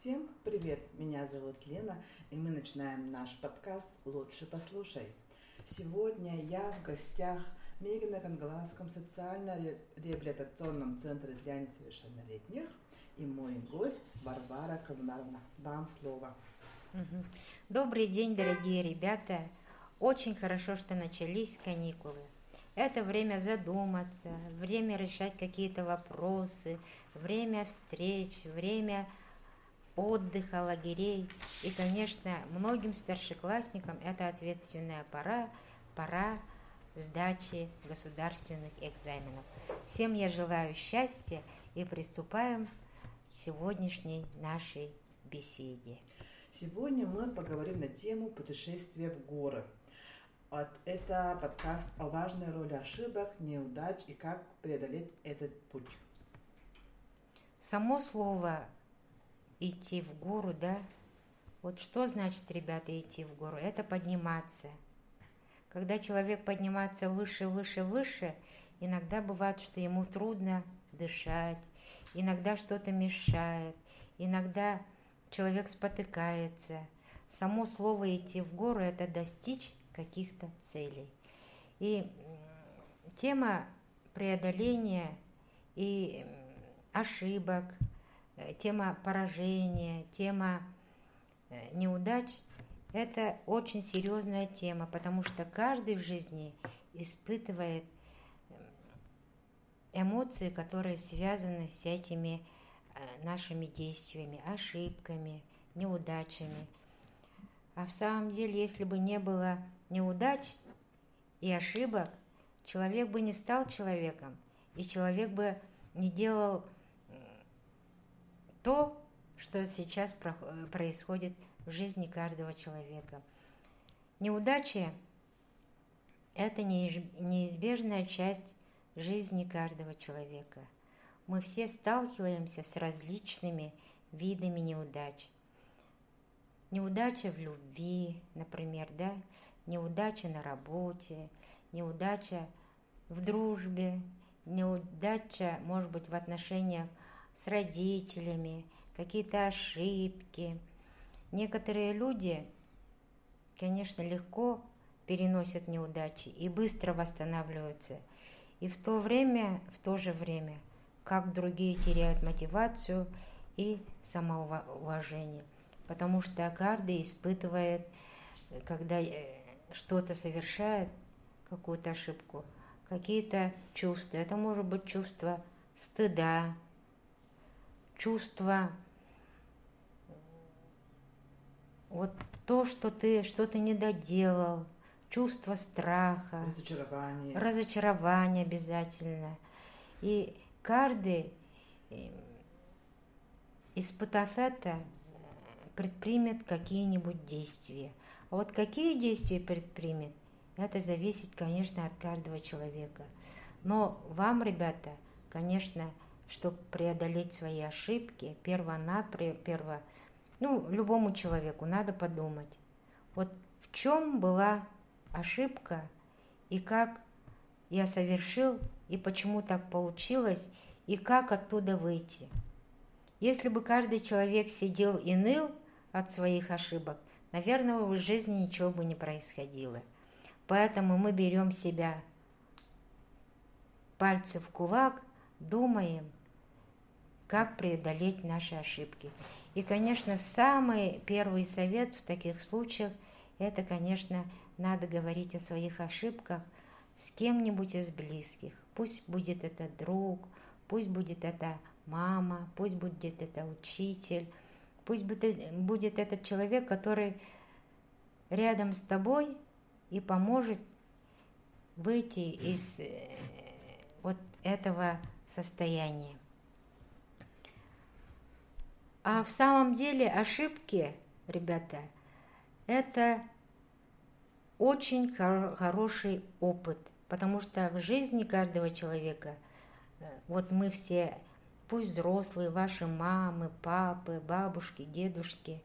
Всем привет! Меня зовут Лена, и мы начинаем наш подкаст «Лучше послушай». Сегодня я в гостях в Мегино-Кангаласском социально-реабилитационном центре для несовершеннолетних, и мой гость Варвара Ковнаровна. Вам слово. Добрый день, дорогие ребята! Очень хорошо, что начались каникулы. Это время задуматься, время решать какие-то вопросы, время встреч, время отдыха, лагерей. И, конечно, многим старшеклассникам это ответственная пора, пора сдачи государственных экзаменов. Всем я желаю счастья и приступаем к сегодняшней нашей беседе. Сегодня мы поговорим на тему путешествия в горы – это подкаст о важной роли ошибок, неудач и как преодолеть этот путь. Само слово идти в гору, да? Вот что значит, ребята, идти в гору? Это подниматься. Когда человек поднимается выше, выше, выше, иногда бывает, что ему трудно дышать, иногда что-то мешает, иногда человек спотыкается. Само слово идти в гору – это достичь каких-то целей. И тема преодоления и ошибок, тема поражения, тема э, неудач – это очень серьезная тема, потому что каждый в жизни испытывает эмоции, которые связаны с этими э, нашими действиями, ошибками, неудачами. А в самом деле, если бы не было неудач и ошибок, человек бы не стал человеком, и человек бы не делал то, что сейчас происходит в жизни каждого человека. Неудачи – это неизбежная часть жизни каждого человека. Мы все сталкиваемся с различными видами неудач. Неудача в любви, например, да, неудача на работе, неудача в дружбе, неудача, может быть, в отношениях с родителями, какие-то ошибки. Некоторые люди, конечно, легко переносят неудачи и быстро восстанавливаются. И в то время, в то же время, как другие теряют мотивацию и самоуважение. Потому что каждый испытывает, когда э, что-то совершает, какую-то ошибку, какие-то чувства. Это может быть чувство стыда, чувство вот то, что ты что-то не доделал, чувство страха, разочарование, разочарование обязательно. И каждый, эм, испытав это, предпримет какие-нибудь действия. А вот какие действия предпримет, это зависит, конечно, от каждого человека. Но вам, ребята, конечно, чтобы преодолеть свои ошибки, перво-наперво, ну, любому человеку надо подумать, вот в чем была ошибка и как я совершил, и почему так получилось, и как оттуда выйти. Если бы каждый человек сидел и ныл от своих ошибок, наверное, в жизни ничего бы не происходило. Поэтому мы берем себя пальцы в кулак, думаем, как преодолеть наши ошибки. И, конечно, самый первый совет в таких случаях, это, конечно, надо говорить о своих ошибках с кем-нибудь из близких. Пусть будет это друг, пусть будет это мама, пусть будет это учитель, Пусть будет этот человек, который рядом с тобой и поможет выйти из э, вот этого состояния. А в самом деле ошибки, ребята, это очень хор хороший опыт, потому что в жизни каждого человека, э, вот мы все пусть взрослые, ваши мамы, папы, бабушки, дедушки,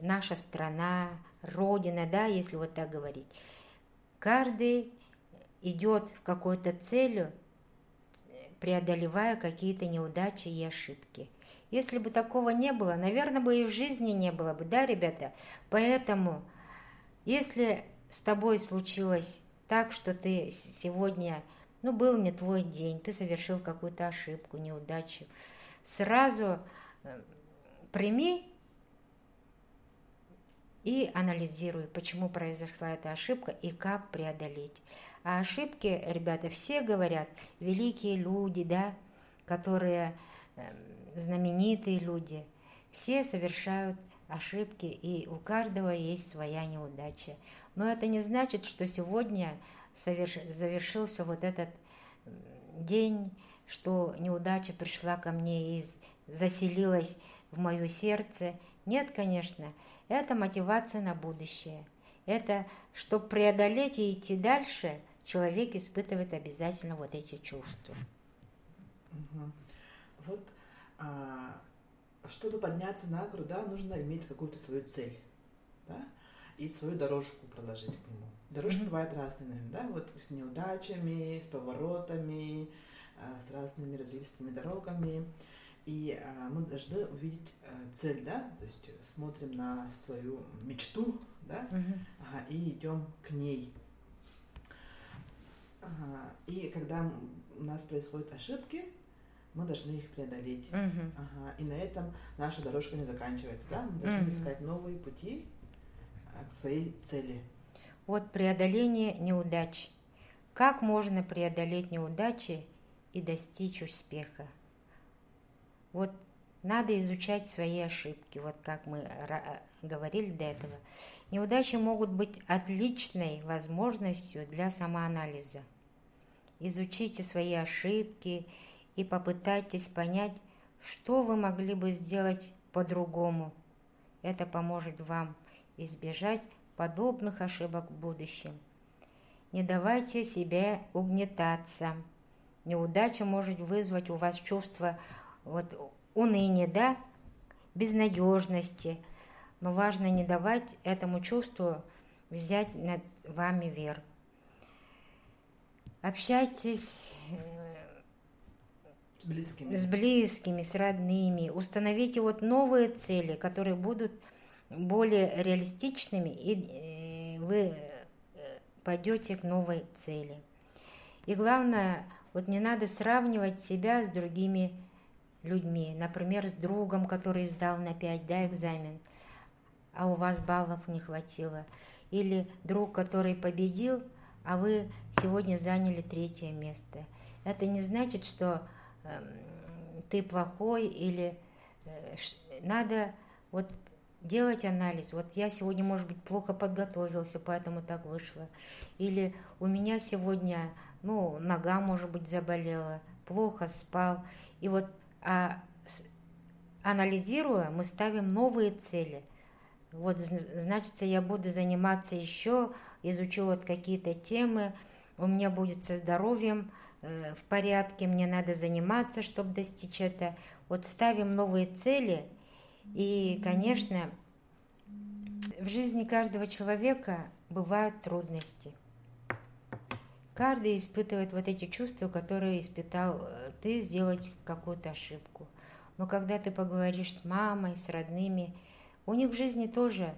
наша страна, родина, да, если вот так говорить. Каждый идет в какую-то целью, преодолевая какие-то неудачи и ошибки. Если бы такого не было, наверное, бы и в жизни не было бы, да, ребята? Поэтому, если с тобой случилось так, что ты сегодня, ну, был не твой день, ты совершил какую-то ошибку, неудачу, сразу э, прими и анализируй, почему произошла эта ошибка и как преодолеть. А ошибки, ребята, все говорят, великие люди, да, которые знаменитые люди, все совершают ошибки, и у каждого есть своя неудача. Но это не значит, что сегодня соверш... завершился вот этот день, что неудача пришла ко мне и заселилась в мое сердце. Нет, конечно, это мотивация на будущее. Это, чтобы преодолеть и идти дальше, человек испытывает обязательно вот эти чувства. Угу. Вот, а, чтобы подняться на гору, да, нужно иметь какую-то свою цель, да, и свою дорожку проложить к нему. Дорожки mm-hmm. бывают разные, да, вот с неудачами, с поворотами, а, с разными развилистыми дорогами. И а, мы должны увидеть а, цель, да, то есть смотрим на свою мечту, да, mm-hmm. ага, и идем к ней. Ага, и когда у нас происходят ошибки, мы должны их преодолеть. Mm-hmm. Ага, и на этом наша дорожка не заканчивается, да, мы должны mm-hmm. искать новые пути к своей цели. Вот преодоление неудач. Как можно преодолеть неудачи и достичь успеха? Вот надо изучать свои ошибки, вот как мы говорили до этого. Неудачи могут быть отличной возможностью для самоанализа. Изучите свои ошибки и попытайтесь понять, что вы могли бы сделать по-другому. Это поможет вам избежать подобных ошибок в будущем. Не давайте себе угнетаться. Неудача может вызвать у вас чувство вот уныние, да, безнадежности. Но важно не давать этому чувству взять над вами верх. Общайтесь э, с близкими. с близкими, с родными. Установите вот новые цели, которые будут более реалистичными, и э, вы э, пойдете к новой цели. И главное, вот не надо сравнивать себя с другими людьми, например, с другом, который сдал на 5 да, экзамен, а у вас баллов не хватило, или друг, который победил, а вы сегодня заняли третье место. Это не значит, что ты плохой или э, надо вот делать анализ. Вот я сегодня, может быть, плохо подготовился, поэтому так вышло. Или у меня сегодня, ну, нога, может быть, заболела, плохо спал. И вот а анализируя, мы ставим новые цели. Вот, значит, я буду заниматься еще, изучу вот какие-то темы, у меня будет со здоровьем в порядке, мне надо заниматься, чтобы достичь это. Вот ставим новые цели, и, конечно, в жизни каждого человека бывают трудности. Каждый испытывает вот эти чувства, которые испытал э, ты, сделать какую-то ошибку. Но когда ты поговоришь с мамой, с родными, у них в жизни тоже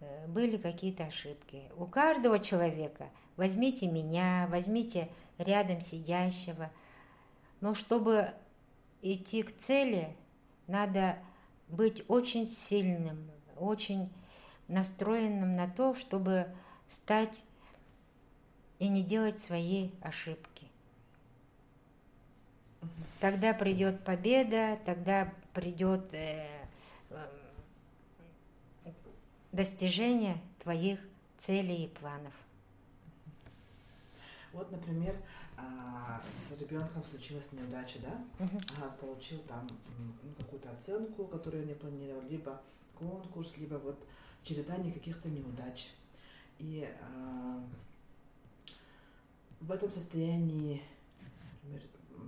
э, были какие-то ошибки. У каждого человека. Возьмите меня, возьмите рядом сидящего. Но чтобы идти к цели, надо быть очень сильным, очень настроенным на то, чтобы стать и не делать свои ошибки. Тогда придет победа, тогда придет э, э, достижение твоих целей и планов. Вот, например, а, с ребенком случилась неудача, да? Угу. Получил там ну, какую-то оценку, которую не планировал, либо конкурс, либо вот чередание каких-то неудач. И а, в этом состоянии например,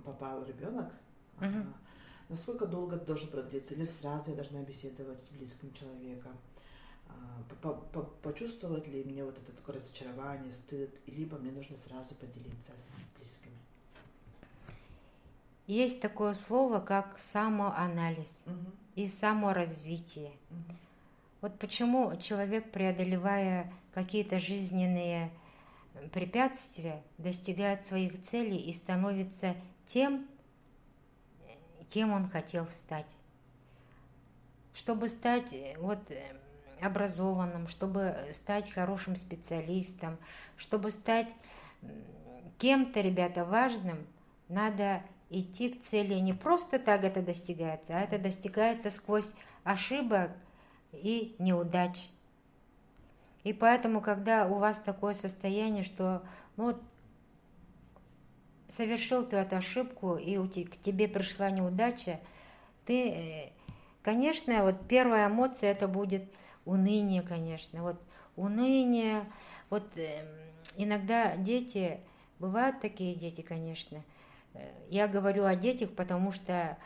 попал ребенок, uh-huh. насколько долго это должен продлиться, или сразу я должна беседовать с близким человеком, почувствовать ли мне вот это такое разочарование, стыд, либо мне нужно сразу поделиться с близкими. Есть такое слово, как самоанализ угу. и саморазвитие. Угу. Вот почему человек, преодолевая какие-то жизненные препятствия, достигает своих целей и становится тем, кем он хотел стать. Чтобы стать вот образованным, чтобы стать хорошим специалистом, чтобы стать кем-то, ребята, важным, надо идти к цели. Не просто так это достигается, а это достигается сквозь ошибок и неудач. И поэтому, когда у вас такое состояние, что ну, вот, совершил ты эту ошибку, и к тебе пришла неудача, ты, э, конечно, вот первая эмоция это будет уныние, конечно. Вот уныние, вот э, иногда дети, бывают такие дети, конечно. Э, я говорю о детях, потому что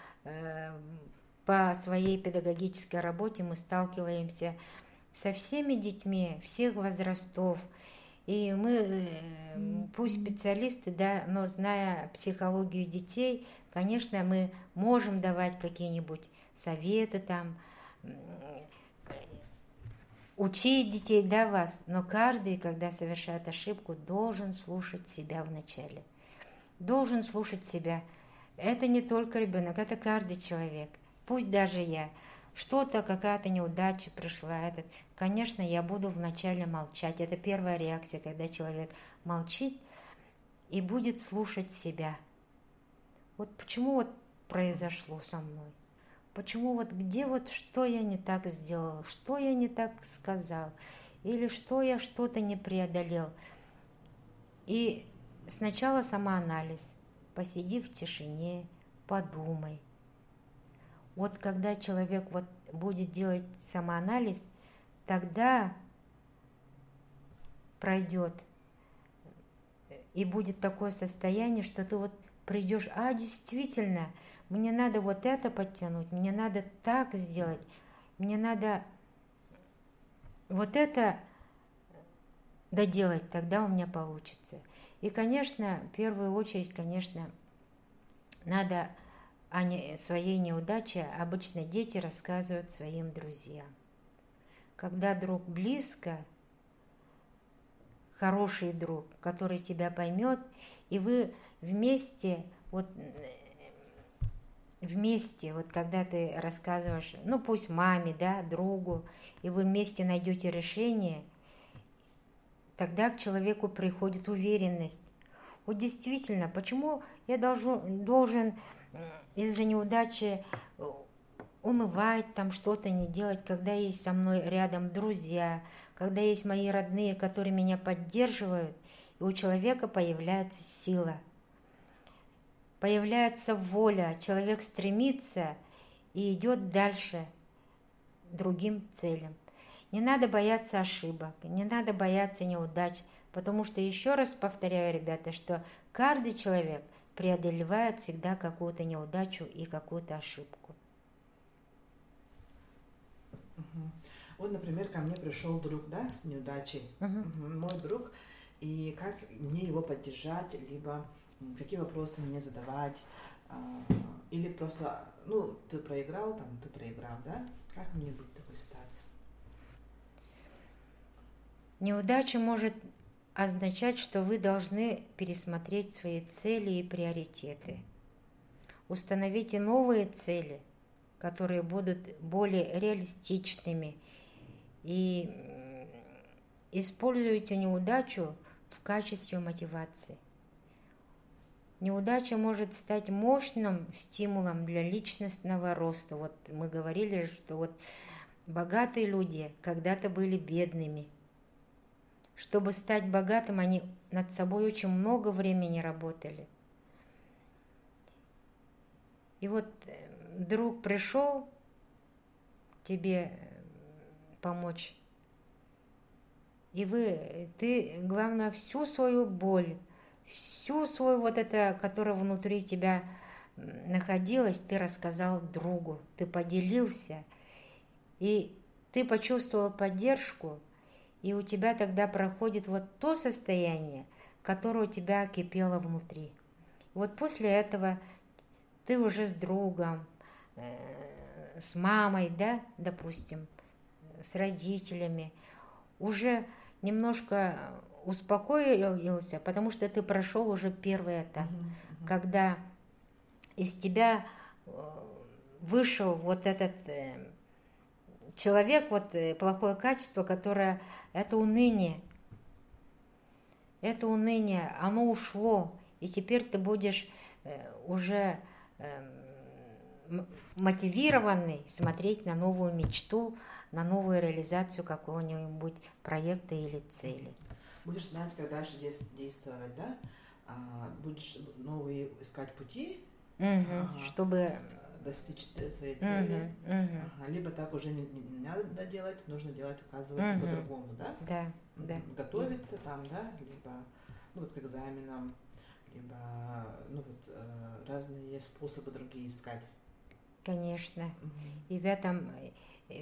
по своей педагогической работе мы сталкиваемся со всеми детьми всех возрастов. И мы, э, пусть специалисты, да, но зная психологию детей, конечно, мы можем давать какие-нибудь советы там, учить детей, да, вас, но каждый, когда совершает ошибку, должен слушать себя вначале. Должен слушать себя. Это не только ребенок, это каждый человек. Пусть даже я – что-то, какая-то неудача пришла, этот, конечно, я буду вначале молчать. Это первая реакция, когда человек молчит и будет слушать себя. Вот почему вот произошло со мной? Почему вот где вот что я не так сделал, что я не так сказал, или что я что-то не преодолел. И сначала самоанализ, посиди в тишине, подумай, вот когда человек вот будет делать самоанализ, тогда пройдет и будет такое состояние, что ты вот придешь, а действительно, мне надо вот это подтянуть, мне надо так сделать, мне надо вот это доделать, тогда у меня получится. И, конечно, в первую очередь, конечно, надо о своей неудаче обычно дети рассказывают своим друзьям. Когда друг близко, хороший друг, который тебя поймет, и вы вместе, вот вместе, вот когда ты рассказываешь, ну пусть маме, да, другу, и вы вместе найдете решение, тогда к человеку приходит уверенность. Вот действительно, почему я должен, должен из-за неудачи э, умывать там что-то, не делать, когда есть со мной рядом друзья, когда есть мои родные, которые меня поддерживают, и у человека появляется сила, появляется воля, человек стремится и идет дальше другим целям. Не надо бояться ошибок, не надо бояться неудач, потому что еще раз повторяю, ребята, что каждый человек – преодолевает всегда какую-то неудачу и какую-то ошибку. Угу. Вот, например, ко мне пришел друг, да, с неудачей, угу. Угу, мой друг, и как мне его поддержать, либо какие вопросы мне задавать, а, или просто, ну, ты проиграл, там, ты проиграл, да, как мне быть в такой ситуации? Неудача может означать, что вы должны пересмотреть свои цели и приоритеты. Установите новые цели, которые будут более реалистичными и используйте неудачу в качестве мотивации. Неудача может стать мощным стимулом для личностного роста. Вот мы говорили, что вот богатые люди когда-то были бедными – чтобы стать богатым, они над собой очень много времени работали. И вот э, друг пришел тебе э, помочь. И вы, ты, главное, всю свою боль, всю свою вот это, которая внутри тебя находилась, ты рассказал другу, ты поделился, и ты почувствовал поддержку, и у тебя тогда проходит вот то состояние, которое у тебя кипело внутри. Вот после этого ты уже с другом, э, с мамой, да, допустим, с родителями, уже немножко успокоился, потому что ты прошел уже первый этап, mm-hmm. когда из тебя э, вышел вот этот э, человек, вот э, плохое качество, которое это уныние. Это уныние, оно ушло, и теперь ты будешь уже эм, мотивированный смотреть на новую мечту, на новую реализацию какого-нибудь проекта или цели. Будешь знать, как дальше действовать, да? А, будешь новые искать пути, угу, ага, чтобы достичь своей цели. Угу. Ага, либо так уже не, не надо делать, нужно делать, оказывается, угу. по-другому, да? Да, да. Готовиться там, да, либо ну, вот к экзаменам, либо ну, вот, э, разные способы другие искать. Конечно. Угу. И в этом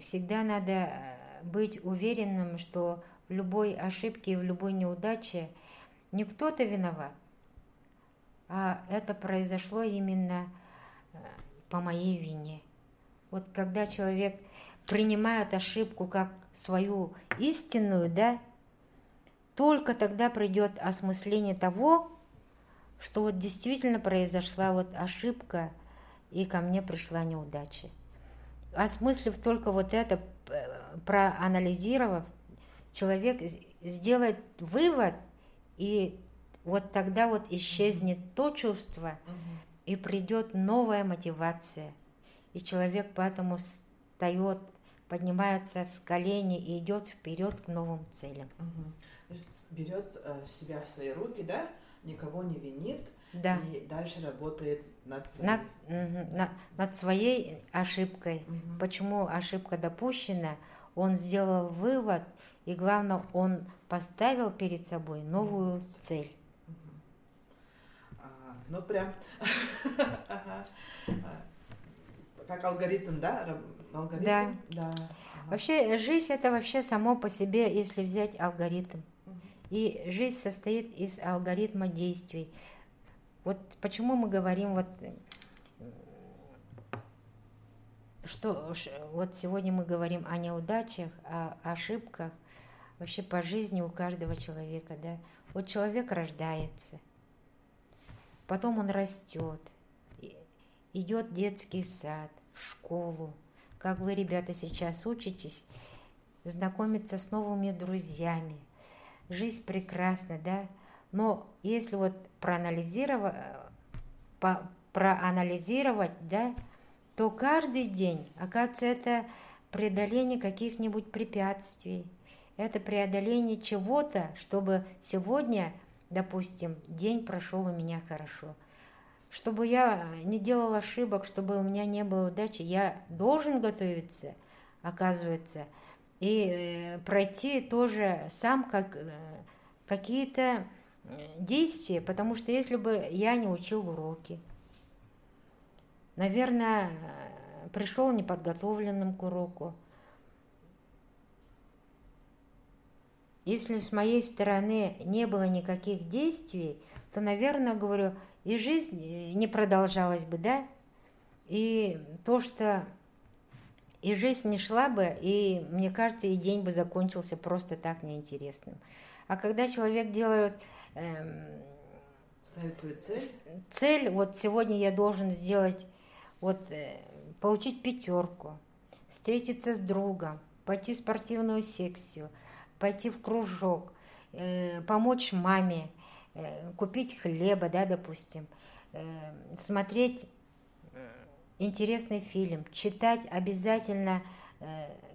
всегда надо э, быть уверенным, что в любой ошибке и в любой неудаче не кто-то виноват, а это произошло именно э, по моей вине. Вот когда человек принимает ошибку как свою истинную, да, только тогда придет осмысление того, что вот действительно произошла вот ошибка, и ко мне пришла неудача осмыслив только вот это, проанализировав, человек сделает вывод, и вот тогда вот исчезнет то чувство, и придет новая мотивация. И человек поэтому встает, поднимается с колени и идет вперед к новым целям. Угу. Берет э, себя в свои руки, да, никого не винит, да. и дальше работает над своей, над, угу, над, над своей ошибкой. Угу. Почему ошибка допущена? Он сделал вывод, и главное, он поставил перед собой новую цель. А, ну, прям как алгоритм, да? Алгоритм? Да. да. Вообще, жизнь это вообще само по себе, если взять алгоритм. И жизнь состоит из алгоритма действий. Вот почему мы говорим вот что вот сегодня мы говорим о неудачах, о ошибках, вообще по жизни у каждого человека, да. Вот человек рождается, потом он растет, идет детский сад, в школу, как вы, ребята, сейчас учитесь, знакомиться с новыми друзьями. Жизнь прекрасна, да, но если вот проанализировать, проанализировать, да, то каждый день, оказывается, это преодоление каких-нибудь препятствий, это преодоление чего-то, чтобы сегодня, допустим, день прошел у меня хорошо. Чтобы я не делал ошибок, чтобы у меня не было удачи, я должен готовиться, оказывается, и э, пройти тоже сам как э, какие-то действия, потому что если бы я не учил уроки, наверное, пришел неподготовленным к уроку, если с моей стороны не было никаких действий, то, наверное, говорю, и жизнь не продолжалась бы, да? И то, что и жизнь не шла бы, и, мне кажется, и день бы закончился просто так неинтересным. А когда человек делает эм, ставить свою цель? Цель, вот сегодня я должен сделать, вот э, получить пятерку, встретиться с другом, пойти в спортивную секцию, пойти в кружок, э, помочь маме, э, купить хлеба, да, допустим, смотреть интересный фильм, читать обязательно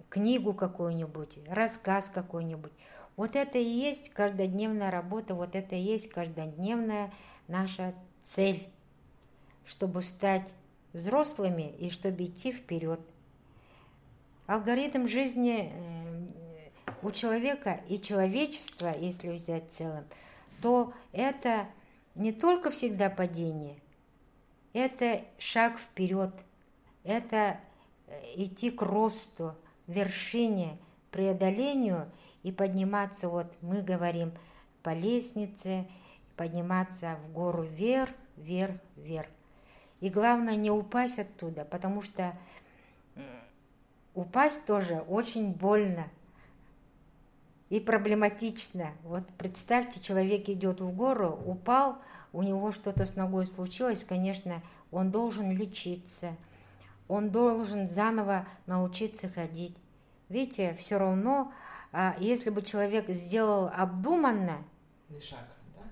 книгу какую-нибудь, рассказ какой-нибудь. Вот это и есть каждодневная работа, вот это и есть каждодневная наша цель, чтобы стать взрослыми и чтобы идти вперед. Алгоритм жизни э, у человека и человечества, если взять в целом, то это не только всегда падение, это шаг вперед, это э, идти к росту, вершине, преодолению – и подниматься, вот мы говорим, по лестнице, подниматься в гору вверх, вверх, вверх. И главное не упасть оттуда, потому что упасть тоже очень больно и проблематично. Вот представьте, человек идет в гору, упал, у него что-то с ногой случилось, конечно, он должен лечиться, он должен заново научиться ходить. Видите, все равно, а если бы человек сделал обдуманно, шаг, да?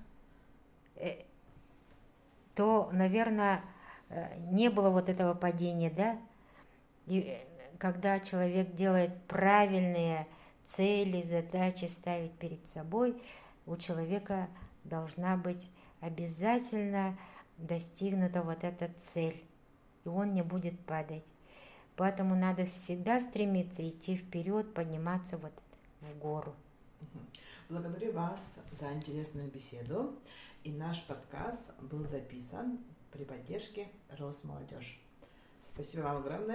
э, то, наверное, не было вот этого падения, да? И э, когда человек делает правильные цели, задачи ставить перед собой, у человека должна быть обязательно достигнута вот эта цель, и он не будет падать. Поэтому надо всегда стремиться идти вперед, подниматься вот в гору. Благодарю вас за интересную беседу. И наш подкаст был записан при поддержке Росмолодежь. Спасибо вам огромное.